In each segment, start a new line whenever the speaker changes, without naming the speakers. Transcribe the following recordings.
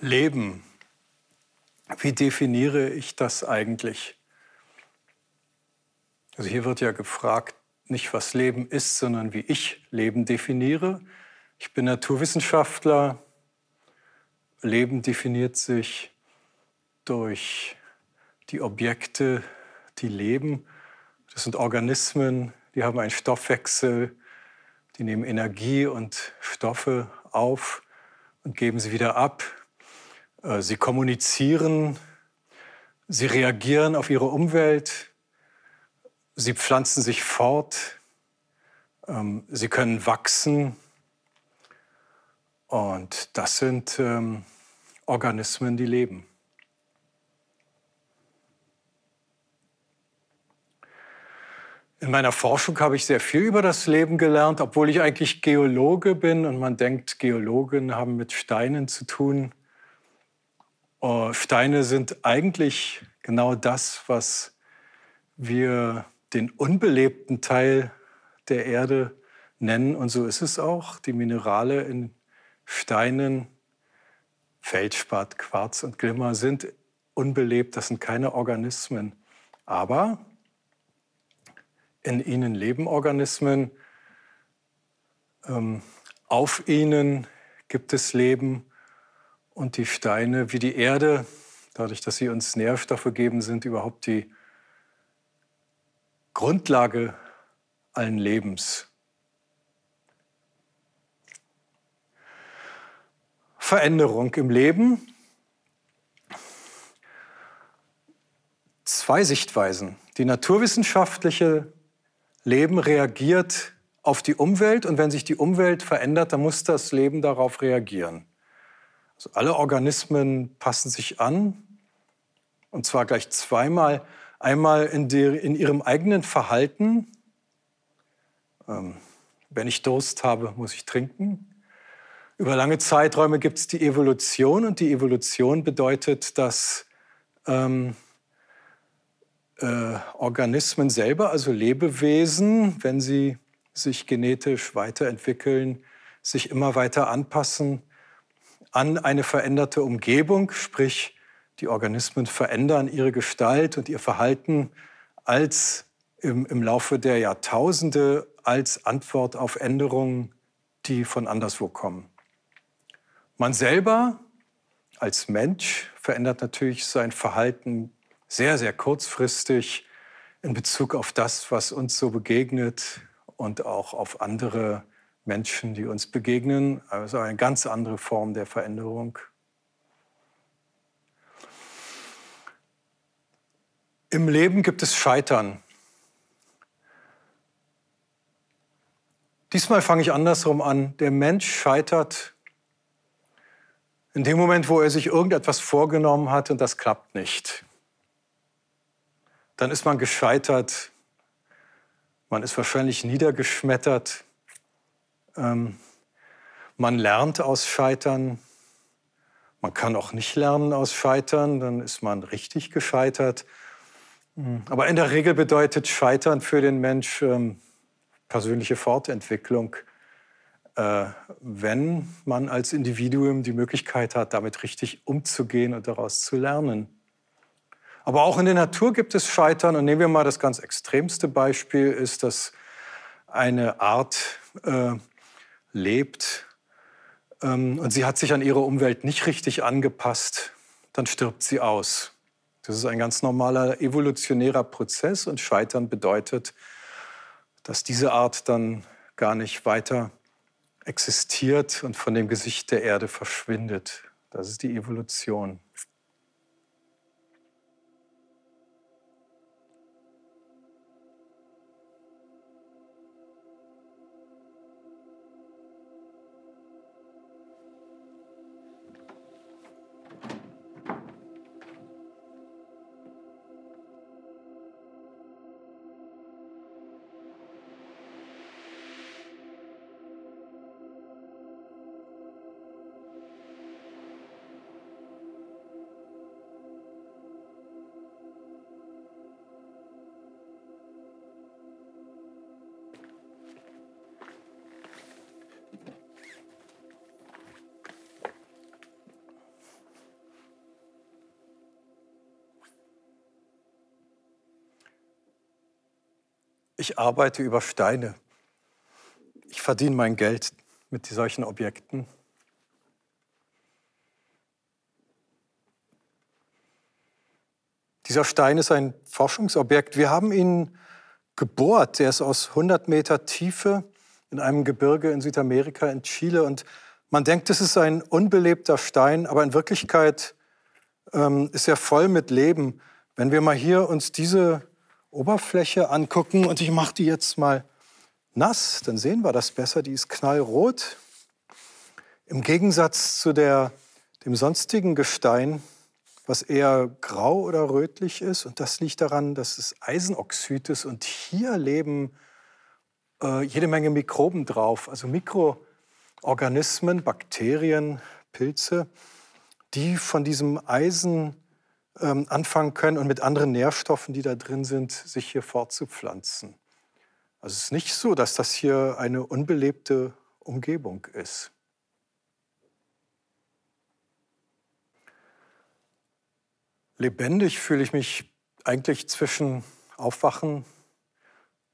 Leben. Wie definiere ich das eigentlich? Also hier wird ja gefragt, nicht was Leben ist, sondern wie ich Leben definiere. Ich bin Naturwissenschaftler. Leben definiert sich durch die Objekte, die leben. Das sind Organismen, die haben einen Stoffwechsel, die nehmen Energie und Stoffe auf und geben sie wieder ab. Äh, sie kommunizieren, sie reagieren auf ihre Umwelt, sie pflanzen sich fort, ähm, sie können wachsen. Und das sind ähm, Organismen, die leben. In meiner Forschung habe ich sehr viel über das Leben gelernt, obwohl ich eigentlich Geologe bin und man denkt, Geologen haben mit Steinen zu tun. Oh, Steine sind eigentlich genau das, was wir den unbelebten Teil der Erde nennen. Und so ist es auch. Die Minerale in Steinen, Feldspat, Quarz und Glimmer sind unbelebt. Das sind keine Organismen. Aber in ihnen leben Organismen. Ähm, auf ihnen gibt es Leben und die Steine wie die Erde, dadurch, dass sie uns Nährstoffe geben, sind überhaupt die Grundlage allen Lebens. Veränderung im Leben. Zwei Sichtweisen. Die naturwissenschaftliche Leben reagiert auf die Umwelt und wenn sich die Umwelt verändert, dann muss das Leben darauf reagieren. Also alle Organismen passen sich an, und zwar gleich zweimal. Einmal in, der, in ihrem eigenen Verhalten. Ähm, wenn ich Durst habe, muss ich trinken. Über lange Zeiträume gibt es die Evolution und die Evolution bedeutet, dass ähm, äh, Organismen selber, also Lebewesen, wenn sie sich genetisch weiterentwickeln, sich immer weiter anpassen an eine veränderte Umgebung, sprich die Organismen verändern ihre Gestalt und ihr Verhalten als im, im Laufe der Jahrtausende als Antwort auf Änderungen, die von anderswo kommen. Man selber als Mensch verändert natürlich sein Verhalten sehr, sehr kurzfristig in Bezug auf das, was uns so begegnet und auch auf andere Menschen, die uns begegnen, also eine ganz andere Form der Veränderung. Im Leben gibt es Scheitern. Diesmal fange ich andersrum an. Der Mensch scheitert in dem Moment, wo er sich irgendetwas vorgenommen hat und das klappt nicht. Dann ist man gescheitert, man ist wahrscheinlich niedergeschmettert, ähm, man lernt aus Scheitern. Man kann auch nicht lernen aus Scheitern, dann ist man richtig gescheitert. Mhm. Aber in der Regel bedeutet Scheitern für den Mensch ähm, persönliche Fortentwicklung, äh, wenn man als Individuum die Möglichkeit hat, damit richtig umzugehen und daraus zu lernen. Aber auch in der Natur gibt es Scheitern. Und nehmen wir mal das ganz extremste Beispiel, ist, dass eine Art äh, lebt ähm, und sie hat sich an ihre Umwelt nicht richtig angepasst, dann stirbt sie aus. Das ist ein ganz normaler evolutionärer Prozess und Scheitern bedeutet, dass diese Art dann gar nicht weiter existiert und von dem Gesicht der Erde verschwindet. Das ist die Evolution. Ich arbeite über Steine. Ich verdiene mein Geld mit solchen Objekten. Dieser Stein ist ein Forschungsobjekt. Wir haben ihn gebohrt. Er ist aus 100 Meter Tiefe in einem Gebirge in Südamerika, in Chile. Und man denkt, es ist ein unbelebter Stein, aber in Wirklichkeit ähm, ist er voll mit Leben. Wenn wir mal hier uns diese Oberfläche angucken und ich mache die jetzt mal nass, dann sehen wir das besser. Die ist knallrot. Im Gegensatz zu der, dem sonstigen Gestein, was eher grau oder rötlich ist. Und das liegt daran, dass es Eisenoxid ist. Und hier leben äh, jede Menge Mikroben drauf, also Mikroorganismen, Bakterien, Pilze, die von diesem Eisen ähm, anfangen können und mit anderen Nährstoffen, die da drin sind, sich hier fortzupflanzen. Also es ist nicht so, dass das hier eine unbelebte Umgebung ist. Lebendig fühle ich mich eigentlich zwischen Aufwachen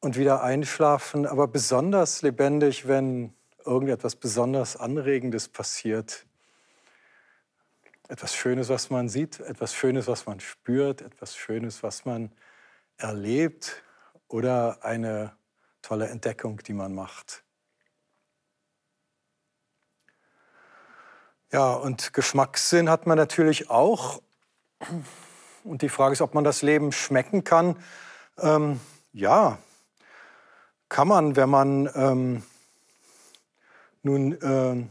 und wieder einschlafen, aber besonders lebendig, wenn irgendetwas besonders Anregendes passiert, etwas Schönes, was man sieht, etwas Schönes, was man spürt, etwas Schönes, was man erlebt oder eine tolle Entdeckung, die man macht. Ja, und Geschmackssinn hat man natürlich auch. Und die Frage ist, ob man das Leben schmecken kann. Ähm, ja, kann man, wenn man ähm, nun äh,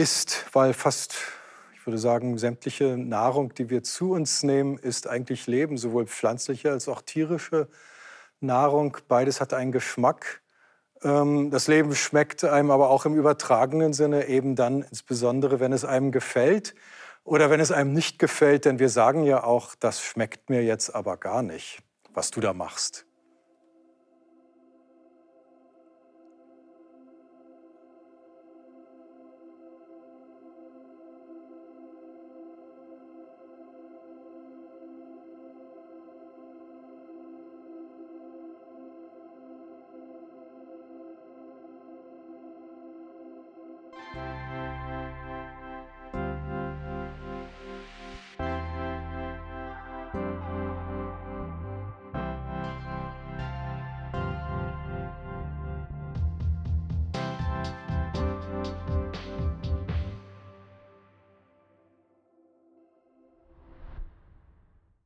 isst, weil fast ich würde sagen, sämtliche Nahrung, die wir zu uns nehmen, ist eigentlich Leben, sowohl pflanzliche als auch tierische Nahrung. Beides hat einen Geschmack. Ähm, das Leben schmeckt einem aber auch im übertragenen Sinne eben dann, insbesondere wenn es einem gefällt oder wenn es einem nicht gefällt, denn wir sagen ja auch, das schmeckt mir jetzt aber gar nicht, was du da machst.